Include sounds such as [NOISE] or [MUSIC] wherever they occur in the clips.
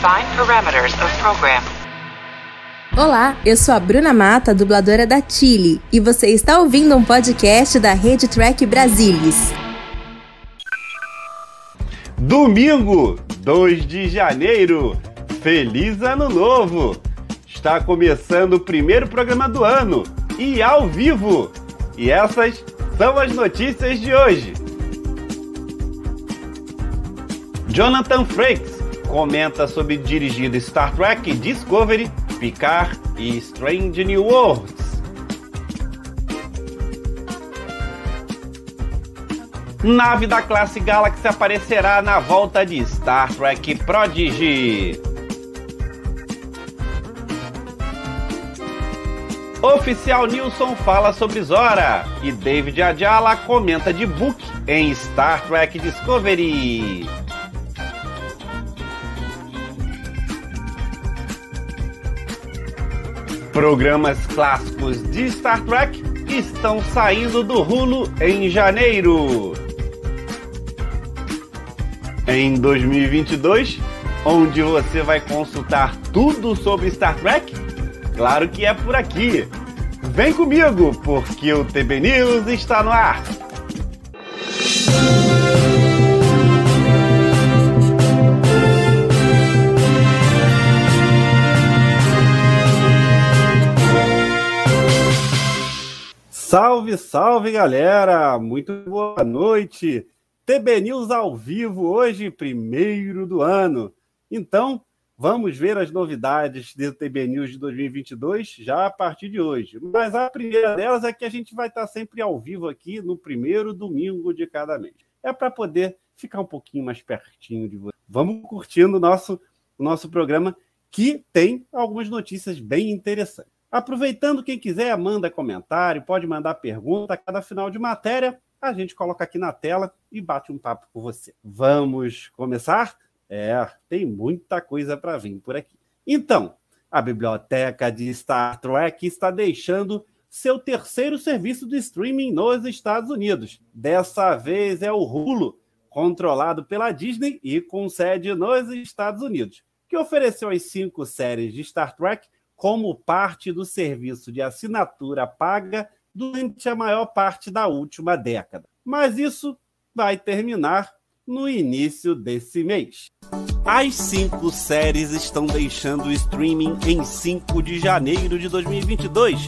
Define parameters of program. Olá, eu sou a Bruna Mata, dubladora da Chile, e você está ouvindo um podcast da Rede Track Brasilis. Domingo, 2 de janeiro. Feliz Ano Novo! Está começando o primeiro programa do ano e ao vivo. E essas são as notícias de hoje. Jonathan Frakes comenta sobre dirigir Star Trek Discovery, Picard e Strange New Worlds. Nave da classe Galaxy aparecerá na volta de Star Trek Prodigy. Oficial Nilson fala sobre Zora e David Ajala comenta de Book em Star Trek Discovery. Programas clássicos de Star Trek estão saindo do Hulu em janeiro. Em 2022, onde você vai consultar tudo sobre Star Trek? Claro que é por aqui. Vem comigo, porque o TB News está no ar. Salve, salve galera! Muito boa noite! TB News ao vivo hoje, primeiro do ano. Então, Vamos ver as novidades do TB News de 2022 já a partir de hoje. Mas a primeira delas é que a gente vai estar sempre ao vivo aqui no primeiro domingo de cada mês. É para poder ficar um pouquinho mais pertinho de você. Vamos curtindo o nosso, nosso programa que tem algumas notícias bem interessantes. Aproveitando, quem quiser, manda comentário, pode mandar pergunta. Cada final de matéria, a gente coloca aqui na tela e bate um papo com você. Vamos começar? É, tem muita coisa para vir por aqui. Então, a biblioteca de Star Trek está deixando seu terceiro serviço de streaming nos Estados Unidos. Dessa vez é o Hulu, controlado pela Disney e com sede nos Estados Unidos, que ofereceu as cinco séries de Star Trek como parte do serviço de assinatura paga durante a maior parte da última década. Mas isso vai terminar no início desse mês. As cinco séries estão deixando o streaming em 5 de janeiro de 2022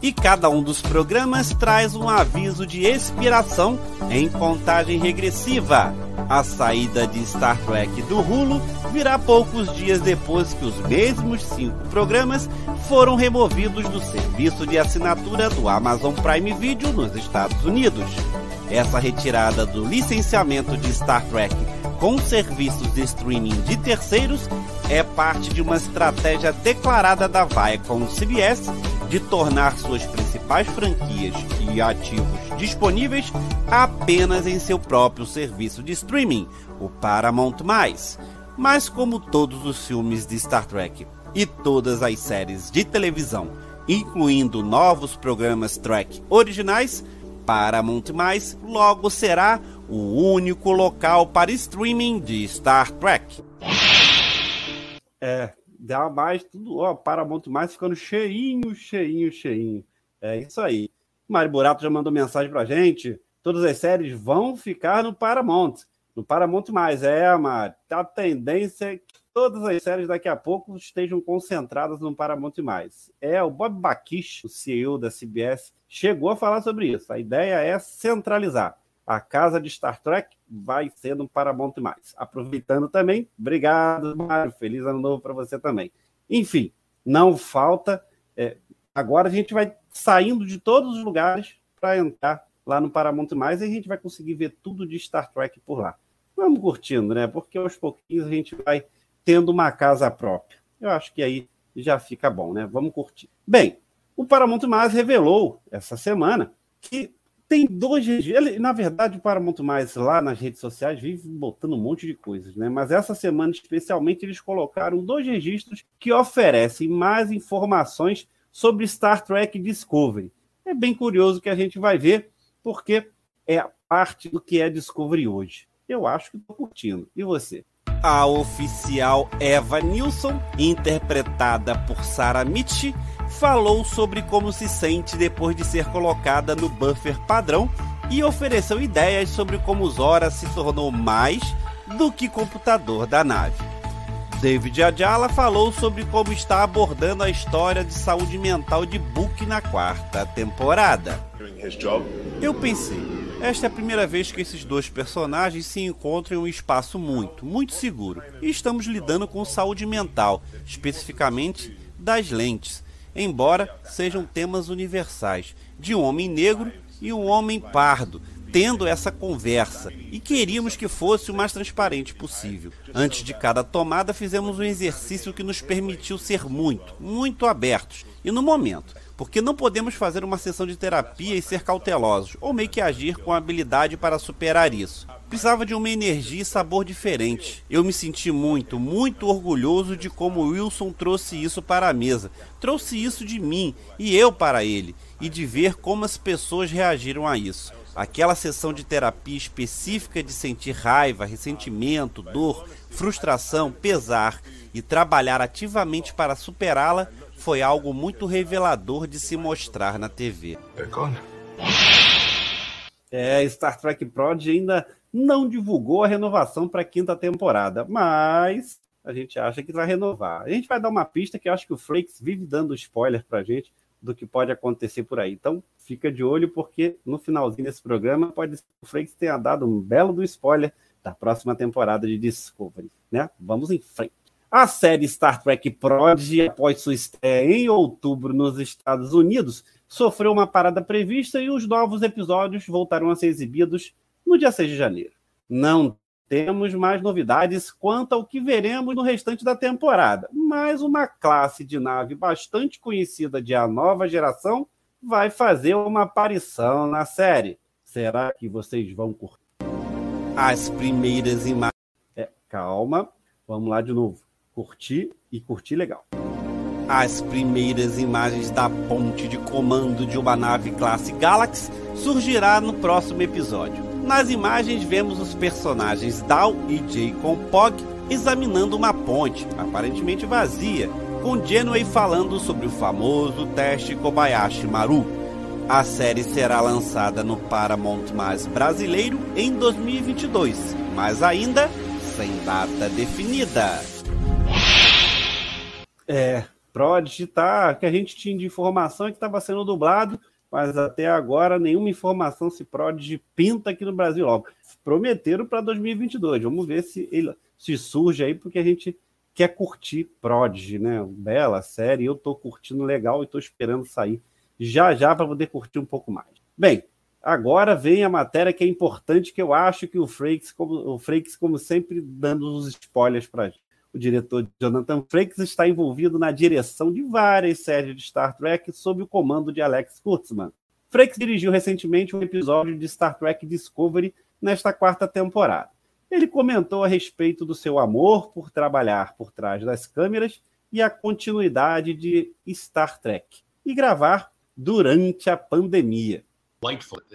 e cada um dos programas traz um aviso de expiração em contagem regressiva. A saída de Star Trek do Hulu virá poucos dias depois que os mesmos cinco programas foram removidos do serviço de assinatura do Amazon Prime Video nos Estados Unidos. Essa retirada do licenciamento de Star Trek com serviços de streaming de terceiros é parte de uma estratégia declarada da Viacom CBS de tornar suas principais franquias e ativos disponíveis apenas em seu próprio serviço de streaming, o Paramount+. Mas como todos os filmes de Star Trek e todas as séries de televisão, incluindo novos programas Trek originais, Paramount+, logo será o único local para streaming de Star Trek. É, dá mais tudo, ó, Paramount ficando cheinho, cheinho, cheinho. É isso aí. Mário Burato já mandou mensagem pra gente. Todas as séries vão ficar no Paramount. No Paramount mais, é, Mário. A tendência é que todas as séries daqui a pouco estejam concentradas no Paramount mais. É, o Bob Bakish, o CEO da CBS, chegou a falar sobre isso. A ideia é centralizar a casa de Star Trek vai ser no Paramount+. Aproveitando também, obrigado, Mário, feliz ano novo para você também. Enfim, não falta. É, agora a gente vai saindo de todos os lugares para entrar lá no Paramount+, e a gente vai conseguir ver tudo de Star Trek por lá. Vamos curtindo, né? Porque aos pouquinhos a gente vai tendo uma casa própria. Eu acho que aí já fica bom, né? Vamos curtir. Bem, o Paramount+, revelou essa semana que tem dois registros. Na verdade, para muito mais lá nas redes sociais vive botando um monte de coisas, né? Mas essa semana, especialmente, eles colocaram dois registros que oferecem mais informações sobre Star Trek Discovery. É bem curioso que a gente vai ver, porque é parte do que é Discovery hoje. Eu acho que estou curtindo. E você? A oficial Eva Nilsson, interpretada por Sarah Mitch, falou sobre como se sente depois de ser colocada no buffer padrão e ofereceu ideias sobre como Zora se tornou mais do que computador da nave. David Ajala falou sobre como está abordando a história de saúde mental de Book na quarta temporada. Eu pensei, esta é a primeira vez que esses dois personagens se encontram em um espaço muito, muito seguro. E estamos lidando com saúde mental, especificamente das lentes, embora sejam temas universais, de um homem negro e um homem pardo, tendo essa conversa e queríamos que fosse o mais transparente possível. Antes de cada tomada, fizemos um exercício que nos permitiu ser muito, muito abertos e no momento. Porque não podemos fazer uma sessão de terapia e ser cautelosos, ou meio que agir com habilidade para superar isso. Precisava de uma energia e sabor diferente. Eu me senti muito, muito orgulhoso de como Wilson trouxe isso para a mesa. Trouxe isso de mim e eu para ele, e de ver como as pessoas reagiram a isso. Aquela sessão de terapia específica de sentir raiva, ressentimento, dor, frustração, pesar e trabalhar ativamente para superá-la foi algo muito revelador de se mostrar na TV. É, Star Trek Prod ainda não divulgou a renovação para a quinta temporada, mas a gente acha que vai renovar. A gente vai dar uma pista que eu acho que o Flakes vive dando spoiler para a gente do que pode acontecer por aí. Então, fica de olho, porque no finalzinho desse programa pode ser que o Freitas tenha dado um belo do spoiler da próxima temporada de Discovery. Né? Vamos em frente. A série Star Trek Prodigy, após sua estreia em outubro nos Estados Unidos, sofreu uma parada prevista e os novos episódios voltarão a ser exibidos no dia 6 de janeiro. Não temos mais novidades quanto ao que veremos no restante da temporada, mas uma classe de nave bastante conhecida de A Nova Geração vai fazer uma aparição na série. Será que vocês vão curtir? As primeiras imagens. É, calma, vamos lá de novo. Curtir e curtir legal. As primeiras imagens da ponte de comando de uma nave classe Galaxy surgirá no próximo episódio. Nas imagens vemos os personagens Dal e Jay Pog examinando uma ponte, aparentemente vazia, com Genway falando sobre o famoso teste Kobayashi Maru. A série será lançada no Paramount Mais brasileiro em 2022, mas ainda sem data definida. É, Prodigy tá, que a gente tinha de informação é que estava sendo dublado mas até agora nenhuma informação se Prodigy pinta aqui no Brasil logo. Prometeram para 2022. Vamos ver se ele se surge aí, porque a gente quer curtir Prodigy, né? Bela série, eu estou curtindo legal e estou esperando sair já já para poder curtir um pouco mais. Bem, agora vem a matéria que é importante, que eu acho que o Frakes, como, o Frakes, como sempre, dando os spoilers para gente. O diretor Jonathan Frakes está envolvido na direção de várias séries de Star Trek sob o comando de Alex Kurtzman. Frakes dirigiu recentemente um episódio de Star Trek Discovery nesta quarta temporada. Ele comentou a respeito do seu amor por trabalhar por trás das câmeras e a continuidade de Star Trek e gravar durante a pandemia.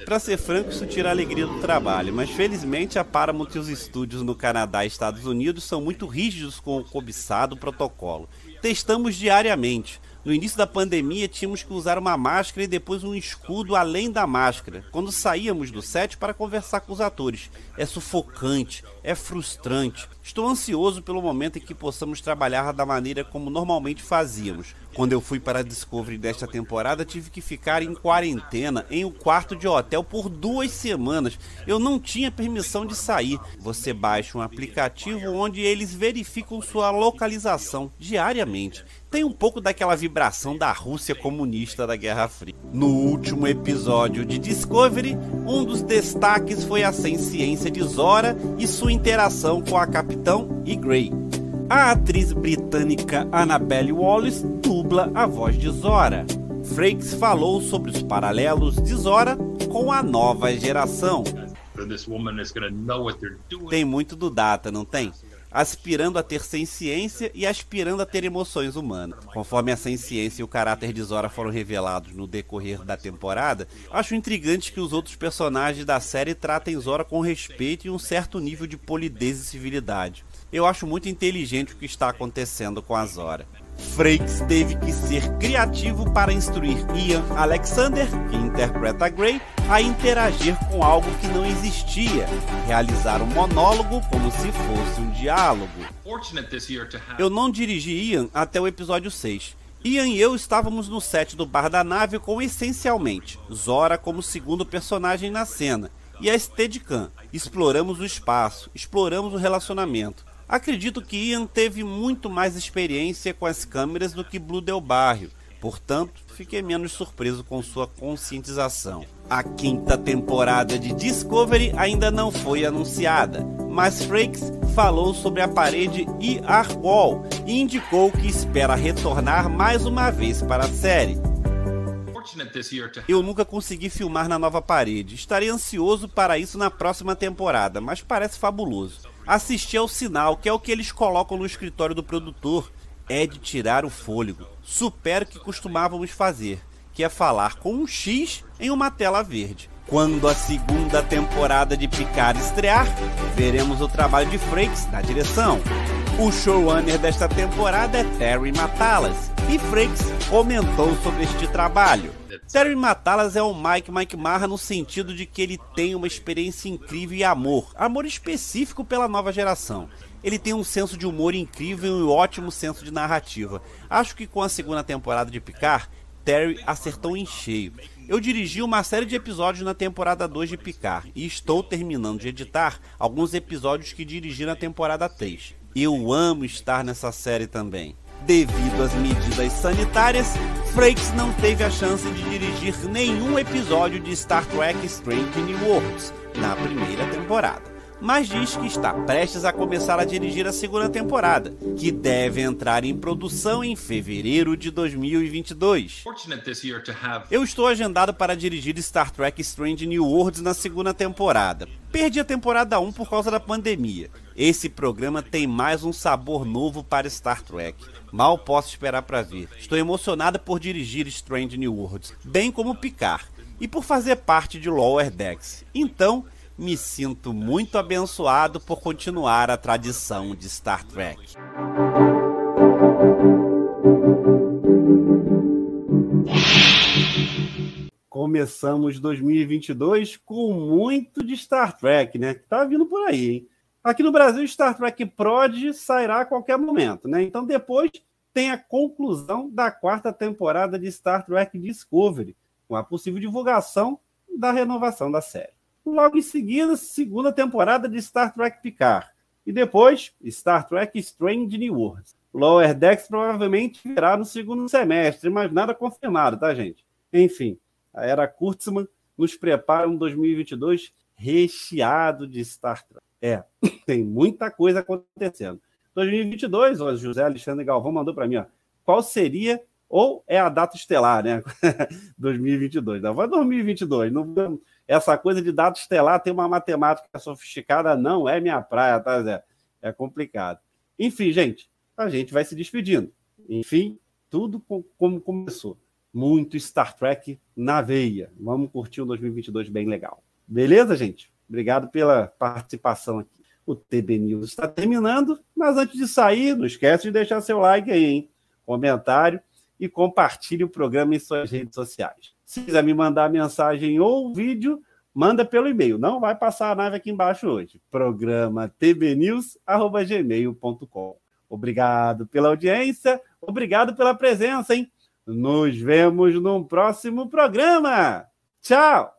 Para ser franco, isso tira a alegria do trabalho, mas felizmente a Paramount e os estúdios no Canadá e Estados Unidos são muito rígidos com o cobiçado protocolo. Testamos diariamente. No início da pandemia, tínhamos que usar uma máscara e depois um escudo além da máscara, quando saíamos do set para conversar com os atores. É sufocante, é frustrante. Estou ansioso pelo momento em que possamos trabalhar da maneira como normalmente fazíamos. Quando eu fui para a Discovery desta temporada, tive que ficar em quarentena em um quarto de hotel por duas semanas. Eu não tinha permissão de sair. Você baixa um aplicativo onde eles verificam sua localização diariamente. Tem um pouco daquela vibração da Rússia comunista da Guerra Fria. No último episódio de Discovery, um dos destaques foi a ciência de Zora e sua interação com a Capitão e Grey. A atriz britânica Annabelle Wallis dubla a voz de Zora. Frakes falou sobre os paralelos de Zora com a nova geração. Tem muito do Data, não tem? Aspirando a ter ciência e aspirando a ter emoções humanas. Conforme a ciência e o caráter de Zora foram revelados no decorrer da temporada, acho intrigante que os outros personagens da série tratem Zora com respeito e um certo nível de polidez e civilidade. Eu acho muito inteligente o que está acontecendo com a Zora. Frakes teve que ser criativo para instruir Ian Alexander, que interpreta Grey, a interagir com algo que não existia, realizar um monólogo como se fosse um diálogo. Eu não dirigi Ian até o episódio 6. Ian e eu estávamos no set do bar da nave com essencialmente Zora como segundo personagem na cena e a Steadicam. Exploramos o espaço, exploramos o relacionamento. Acredito que Ian teve muito mais experiência com as câmeras do que Blue Del Barrio, portanto, fiquei menos surpreso com sua conscientização. A quinta temporada de Discovery ainda não foi anunciada, mas Frakes falou sobre a parede ER Wall e indicou que espera retornar mais uma vez para a série. Eu nunca consegui filmar na nova parede. Estarei ansioso para isso na próxima temporada, mas parece fabuloso. Assistir ao sinal, que é o que eles colocam no escritório do produtor, é de tirar o fôlego. Supera o que costumávamos fazer, que é falar com um X em uma tela verde. Quando a segunda temporada de Picard estrear, veremos o trabalho de Frakes na direção. O showrunner desta temporada é Terry Matalas, e Frakes comentou sobre este trabalho. Terry Matalas é um Mike Mike Marra no sentido de que ele tem uma experiência incrível e amor, amor específico pela nova geração. Ele tem um senso de humor incrível e um ótimo senso de narrativa. Acho que com a segunda temporada de Picard, Terry acertou em cheio. Eu dirigi uma série de episódios na temporada 2 de Picard e estou terminando de editar alguns episódios que dirigi na temporada 3. Eu amo estar nessa série também. Devido às medidas sanitárias, Frakes não teve a chance de dirigir nenhum episódio de Star Trek Strange New Worlds na primeira temporada mas diz que está prestes a começar a dirigir a segunda temporada, que deve entrar em produção em fevereiro de 2022. Eu estou agendado para dirigir Star Trek Strange New Worlds na segunda temporada. Perdi a temporada 1 por causa da pandemia. Esse programa tem mais um sabor novo para Star Trek. Mal posso esperar para ver. Estou emocionada por dirigir Strange New Worlds, bem como Picard, e por fazer parte de Lower Decks. Então, me sinto muito abençoado por continuar a tradição de Star Trek. Começamos 2022 com muito de Star Trek, né? Que tá vindo por aí, hein? Aqui no Brasil, Star Trek Prod sairá a qualquer momento, né? Então depois tem a conclusão da quarta temporada de Star Trek Discovery, com a possível divulgação da renovação da série. Logo em seguida, segunda temporada de Star Trek Picard. E depois, Star Trek Strange New Worlds. Lower Decks provavelmente virá no segundo semestre, mas nada confirmado, tá, gente? Enfim, a era Kurtzman nos prepara um 2022 recheado de Star Trek. É, [COUGHS] tem muita coisa acontecendo. 2022, o José Alexandre Galvão mandou para mim, ó, qual seria ou é a data estelar, né? [LAUGHS] 2022. Não, vai 2022. Não, essa coisa de data estelar tem uma matemática sofisticada, não é minha praia, tá, Zé? É complicado. Enfim, gente, a gente vai se despedindo. Enfim, tudo como começou. Muito Star Trek na veia. Vamos curtir um 2022 bem legal. Beleza, gente? Obrigado pela participação aqui. O TB News está terminando, mas antes de sair, não esquece de deixar seu like aí, hein? Comentário e compartilhe o programa em suas redes sociais. Se quiser me mandar mensagem ou vídeo, manda pelo e-mail. Não vai passar a nave aqui embaixo hoje. Programa tbnews@gmail.com. Obrigado pela audiência, obrigado pela presença, hein? Nos vemos num próximo programa. Tchau.